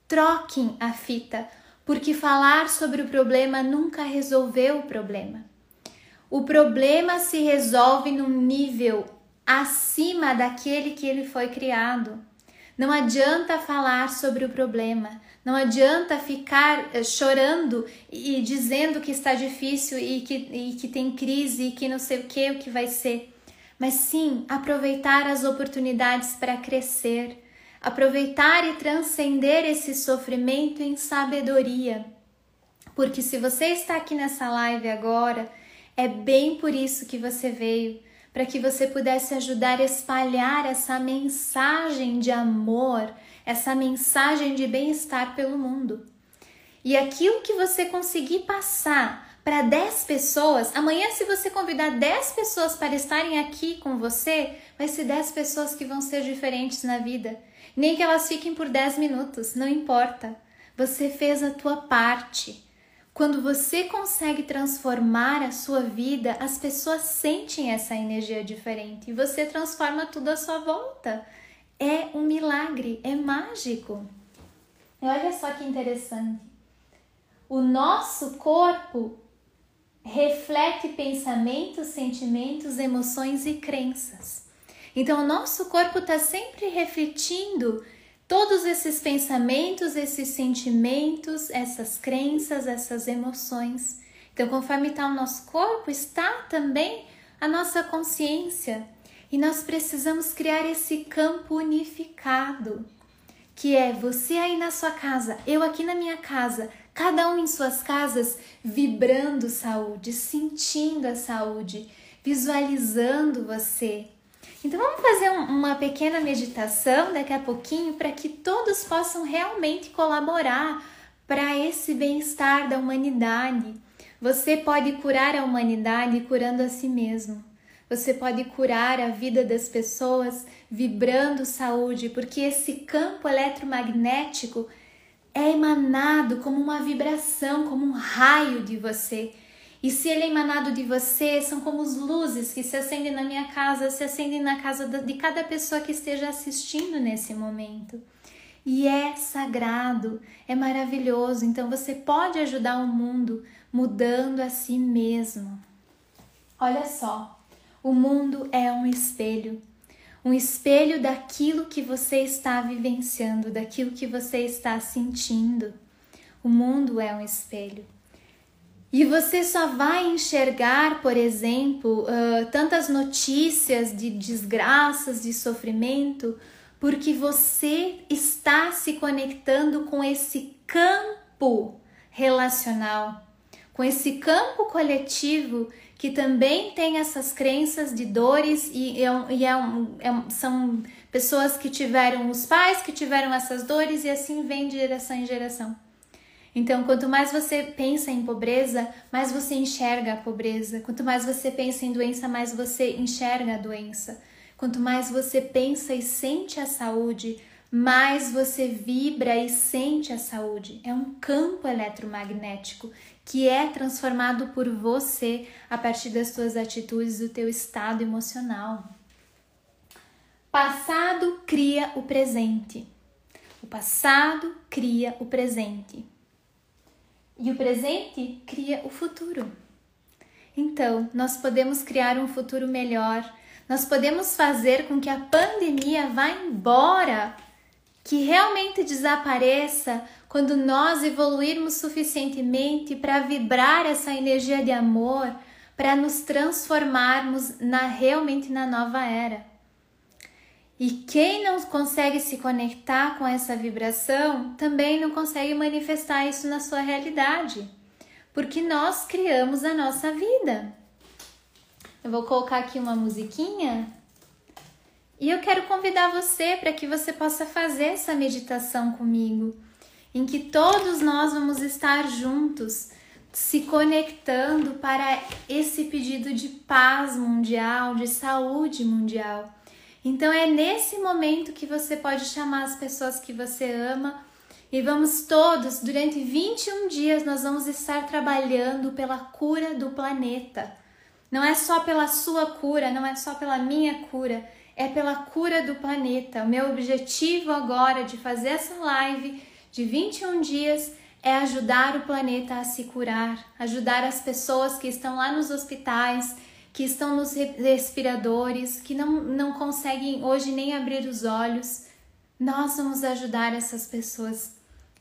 troquem a fita, porque falar sobre o problema nunca resolveu o problema. O problema se resolve num nível acima daquele que ele foi criado. Não adianta falar sobre o problema, não adianta ficar eh, chorando e dizendo que está difícil e que, e que tem crise e que não sei o que, o que vai ser. Mas sim aproveitar as oportunidades para crescer, aproveitar e transcender esse sofrimento em sabedoria. Porque se você está aqui nessa live agora, é bem por isso que você veio para que você pudesse ajudar a espalhar essa mensagem de amor, essa mensagem de bem-estar pelo mundo. E aquilo que você conseguir passar para 10 pessoas, amanhã, se você convidar 10 pessoas para estarem aqui com você, vai ser 10 pessoas que vão ser diferentes na vida. Nem que elas fiquem por 10 minutos, não importa. Você fez a tua parte. Quando você consegue transformar a sua vida, as pessoas sentem essa energia diferente e você transforma tudo à sua volta. É um milagre, é mágico. E olha só que interessante. O nosso corpo reflete pensamentos, sentimentos, emoções e crenças. Então, o nosso corpo está sempre refletindo todos esses pensamentos, esses sentimentos, essas crenças, essas emoções. Então, conforme está o nosso corpo, está também a nossa consciência. E nós precisamos criar esse campo unificado, que é você aí na sua casa, eu aqui na minha casa, cada um em suas casas vibrando saúde, sentindo a saúde, visualizando você, então vamos fazer um, uma pequena meditação daqui a pouquinho para que todos possam realmente colaborar para esse bem-estar da humanidade. Você pode curar a humanidade curando a si mesmo. Você pode curar a vida das pessoas vibrando saúde, porque esse campo eletromagnético é emanado como uma vibração, como um raio de você. E se ele é emanado de você, são como as luzes que se acendem na minha casa, se acendem na casa de cada pessoa que esteja assistindo nesse momento. E é sagrado, é maravilhoso. Então você pode ajudar o mundo mudando a si mesmo. Olha só, o mundo é um espelho. um espelho daquilo que você está vivenciando, daquilo que você está sentindo. O mundo é um espelho. E você só vai enxergar, por exemplo, uh, tantas notícias de desgraças, de sofrimento, porque você está se conectando com esse campo relacional, com esse campo coletivo que também tem essas crenças de dores e, é, e é um, é, são pessoas que tiveram os pais que tiveram essas dores e assim vem de geração em geração. Então, quanto mais você pensa em pobreza, mais você enxerga a pobreza. Quanto mais você pensa em doença, mais você enxerga a doença. Quanto mais você pensa e sente a saúde, mais você vibra e sente a saúde. É um campo eletromagnético que é transformado por você a partir das suas atitudes, do teu estado emocional. Passado cria o presente. O passado cria o presente. E o presente cria o futuro. Então, nós podemos criar um futuro melhor. Nós podemos fazer com que a pandemia vá embora, que realmente desapareça quando nós evoluirmos suficientemente para vibrar essa energia de amor, para nos transformarmos na realmente na nova era. E quem não consegue se conectar com essa vibração também não consegue manifestar isso na sua realidade, porque nós criamos a nossa vida. Eu vou colocar aqui uma musiquinha e eu quero convidar você para que você possa fazer essa meditação comigo, em que todos nós vamos estar juntos, se conectando para esse pedido de paz mundial, de saúde mundial. Então é nesse momento que você pode chamar as pessoas que você ama e vamos todos, durante 21 dias, nós vamos estar trabalhando pela cura do planeta. Não é só pela sua cura, não é só pela minha cura, é pela cura do planeta. O meu objetivo agora de fazer essa live de 21 dias é ajudar o planeta a se curar, ajudar as pessoas que estão lá nos hospitais que estão nos respiradores, que não, não conseguem hoje nem abrir os olhos. Nós vamos ajudar essas pessoas.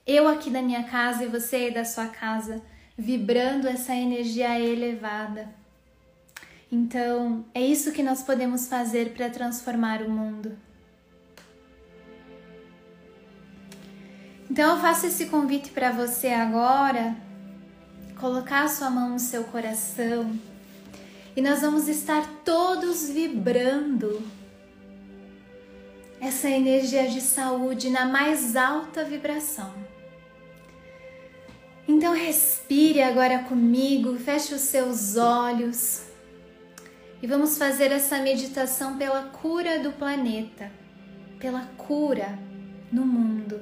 Eu aqui da minha casa e você aí da sua casa, vibrando essa energia elevada. Então, é isso que nós podemos fazer para transformar o mundo. Então, eu faço esse convite para você agora, colocar a sua mão no seu coração e nós vamos estar todos vibrando essa energia de saúde na mais alta vibração. Então respire agora comigo, feche os seus olhos e vamos fazer essa meditação pela cura do planeta, pela cura no mundo.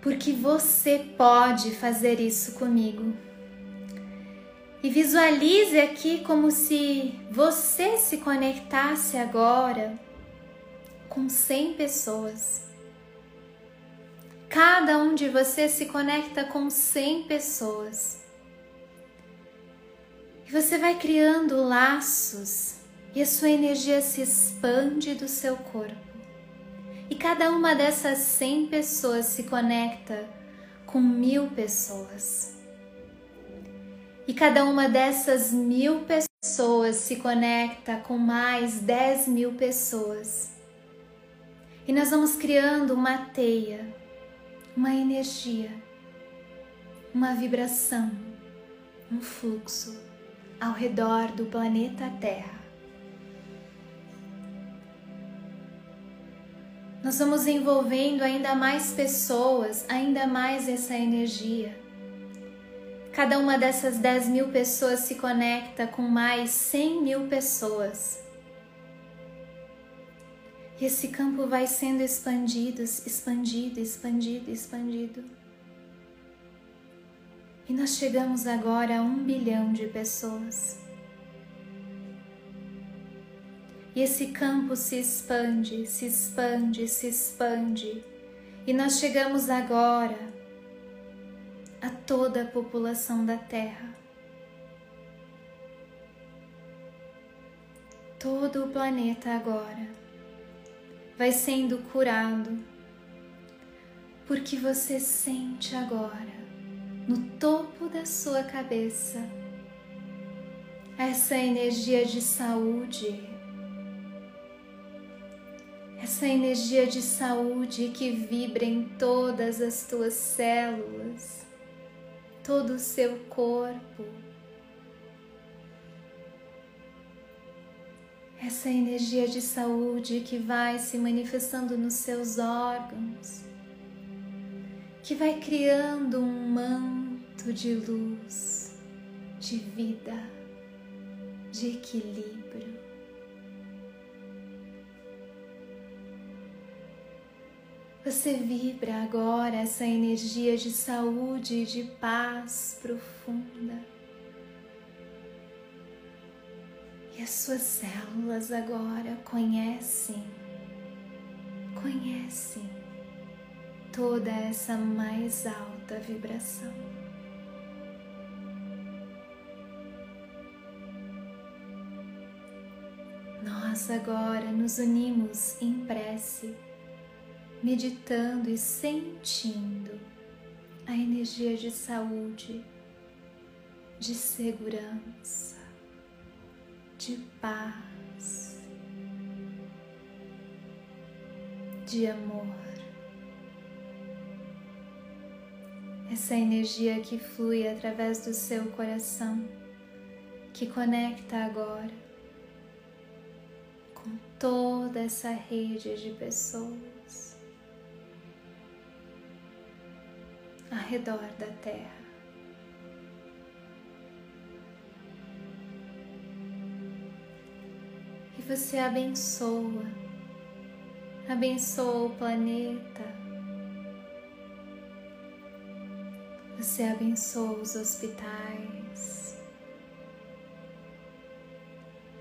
Porque você pode fazer isso comigo. E visualize aqui como se você se conectasse agora com 100 pessoas. Cada um de vocês se conecta com 100 pessoas. E você vai criando laços e a sua energia se expande do seu corpo. E cada uma dessas 100 pessoas se conecta com mil pessoas. E cada uma dessas mil pessoas se conecta com mais dez mil pessoas. E nós vamos criando uma teia, uma energia, uma vibração, um fluxo ao redor do planeta Terra. Nós vamos envolvendo ainda mais pessoas, ainda mais essa energia. Cada uma dessas 10 mil pessoas se conecta com mais 100 mil pessoas. E esse campo vai sendo expandido, expandido, expandido, expandido. E nós chegamos agora a um bilhão de pessoas. E esse campo se expande, se expande, se expande. E nós chegamos agora a toda a população da Terra. todo o planeta agora vai sendo curado, porque você sente agora, no topo da sua cabeça, essa energia de saúde, essa energia de saúde que vibra em todas as tuas células, todo o seu corpo essa energia de saúde que vai se manifestando nos seus órgãos, que vai criando um manto de luz, de vida, de equilíbrio. Você vibra agora essa energia de saúde e de paz profunda. E as suas células agora conhecem, conhecem toda essa mais alta vibração. Nós agora nos unimos em prece, meditando e sentindo a energia de saúde, de segurança de paz, de amor. Essa energia que flui através do seu coração, que conecta agora com toda essa rede de pessoas ao redor da Terra. você abençoa, abençoa o planeta, você abençoa os hospitais,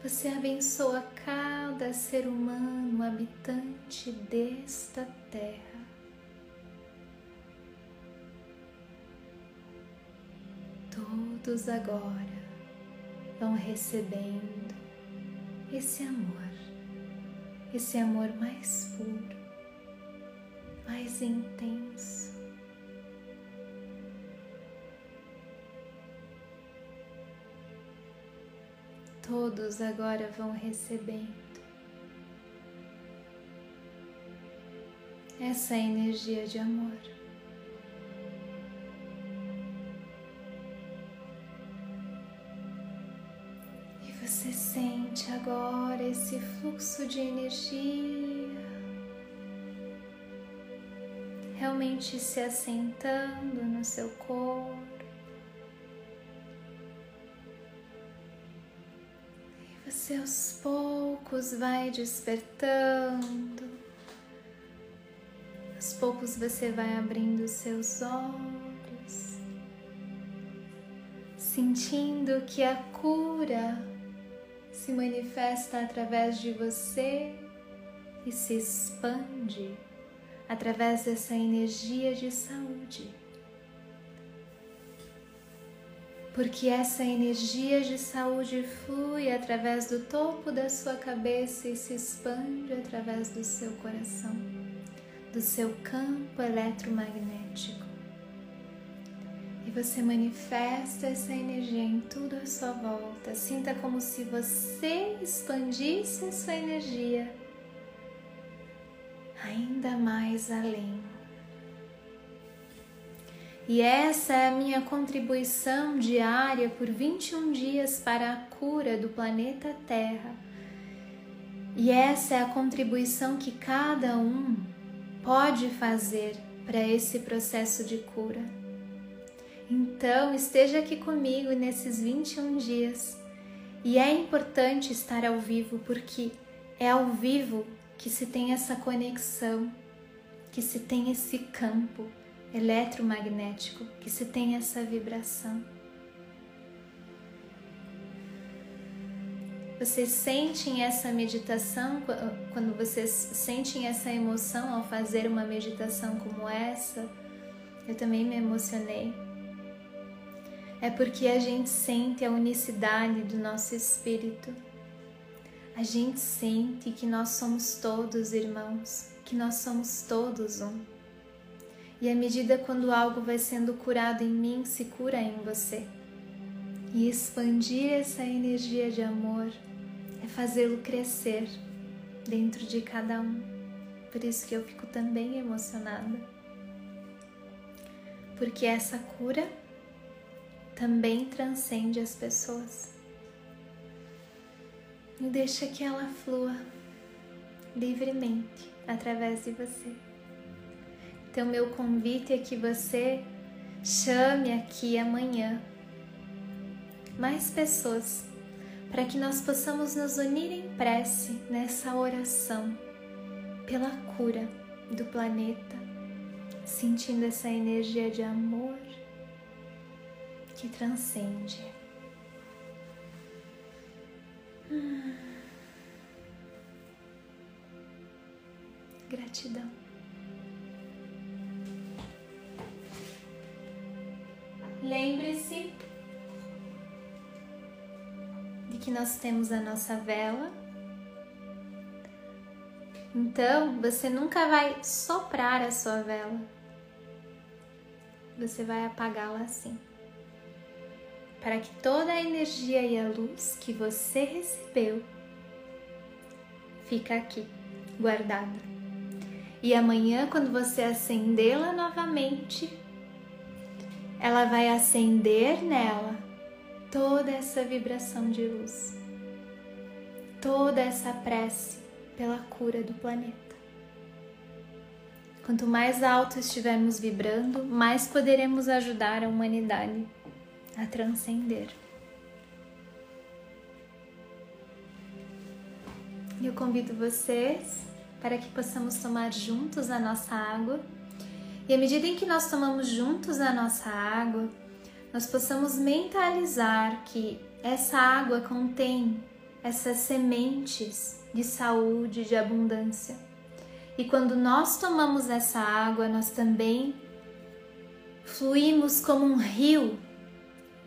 você abençoa cada ser humano habitante desta terra. Todos agora vão recebendo esse amor, esse amor mais puro, mais intenso. Todos agora vão recebendo essa energia de amor. Sente agora esse fluxo de energia realmente se assentando no seu corpo. E você aos poucos vai despertando. Aos poucos você vai abrindo seus olhos, sentindo que a cura se manifesta através de você e se expande através dessa energia de saúde. Porque essa energia de saúde flui através do topo da sua cabeça e se expande através do seu coração, do seu campo eletromagnético e você manifesta essa energia em tudo à sua volta. Sinta como se você expandisse a sua energia ainda mais além. E essa é a minha contribuição diária por 21 dias para a cura do planeta Terra. E essa é a contribuição que cada um pode fazer para esse processo de cura. Então, esteja aqui comigo nesses 21 dias. E é importante estar ao vivo porque é ao vivo que se tem essa conexão, que se tem esse campo eletromagnético, que se tem essa vibração. Vocês sentem essa meditação, quando vocês sentem essa emoção ao fazer uma meditação como essa, eu também me emocionei é porque a gente sente a unicidade do nosso espírito. a gente sente que nós somos todos irmãos, que nós somos todos um. E à medida quando algo vai sendo curado em mim, se cura em você. E expandir essa energia de amor é fazê-lo crescer dentro de cada um. Por isso que eu fico também emocionada. Porque essa cura também transcende as pessoas. E deixa que ela flua livremente através de você. Então, meu convite é que você chame aqui amanhã mais pessoas para que nós possamos nos unir em prece nessa oração pela cura do planeta, sentindo essa energia de amor que transcende. Hum. Gratidão. Lembre-se de que nós temos a nossa vela. Então, você nunca vai soprar a sua vela. Você vai apagá-la assim para que toda a energia e a luz que você recebeu fica aqui, guardada. E amanhã, quando você acendê-la novamente, ela vai acender nela toda essa vibração de luz, toda essa prece pela cura do planeta. Quanto mais alto estivermos vibrando, mais poderemos ajudar a humanidade a transcender. Eu convido vocês para que possamos tomar juntos a nossa água. E à medida em que nós tomamos juntos a nossa água, nós possamos mentalizar que essa água contém essas sementes de saúde, de abundância. E quando nós tomamos essa água, nós também fluímos como um rio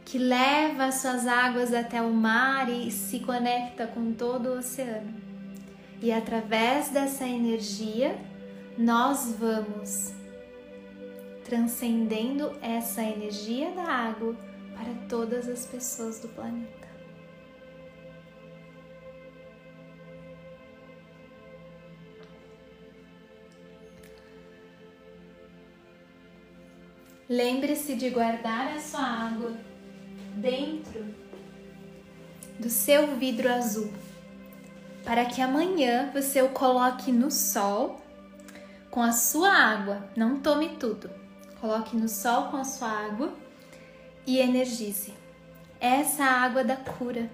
que leva as suas águas até o mar e se conecta com todo o oceano. E através dessa energia, nós vamos transcendendo essa energia da água para todas as pessoas do planeta. Lembre-se de guardar a sua água dentro do seu vidro azul, para que amanhã você o coloque no sol com a sua água. Não tome tudo. Coloque no sol com a sua água e energize. Essa é água da cura,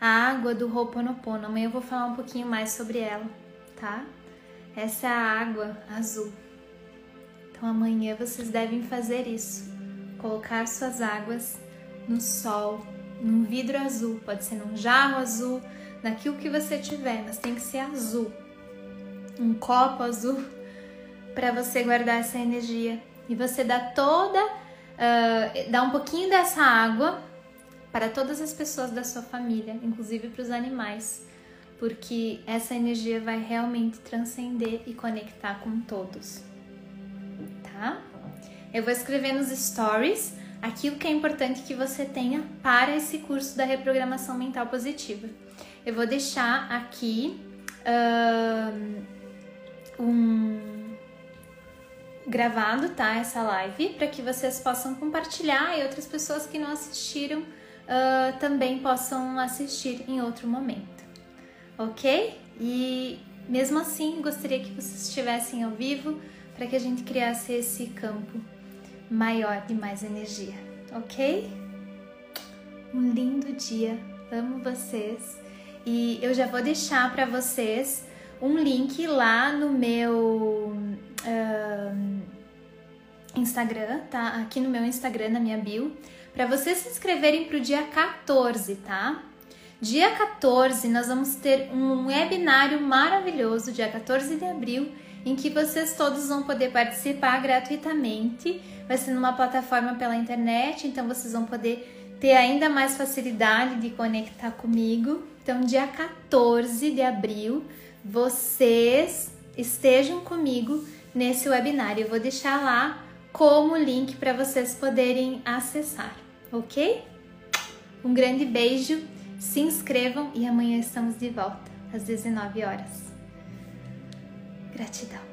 a água do Ho'oponopono. Amanhã eu vou falar um pouquinho mais sobre ela, tá? Essa é a água azul. Então amanhã vocês devem fazer isso. Colocar suas águas no sol, num vidro azul, pode ser num jarro azul, naquilo que você tiver, mas tem que ser azul. Um copo azul para você guardar essa energia. E você dá toda, uh, dá um pouquinho dessa água para todas as pessoas da sua família, inclusive para os animais, porque essa energia vai realmente transcender e conectar com todos. Tá? Eu vou escrever nos stories aquilo que é importante que você tenha para esse curso da reprogramação mental positiva. Eu vou deixar aqui um gravado, tá? Essa live para que vocês possam compartilhar e outras pessoas que não assistiram uh, também possam assistir em outro momento, ok? E mesmo assim, gostaria que vocês estivessem ao vivo para que a gente criasse esse campo maior e mais energia, ok? Um lindo dia, amo vocês e eu já vou deixar para vocês um link lá no meu uh, Instagram, tá? Aqui no meu Instagram, na minha bio, para vocês se inscreverem para o dia 14, tá? Dia 14 nós vamos ter um webinário maravilhoso, dia 14 de abril, em que vocês todos vão poder participar gratuitamente. Vai ser numa plataforma pela internet, então vocês vão poder ter ainda mais facilidade de conectar comigo. Então, dia 14 de abril, vocês estejam comigo nesse webinar. Eu vou deixar lá como link para vocês poderem acessar, ok? Um grande beijo, se inscrevam e amanhã estamos de volta às 19 horas. Gratidão.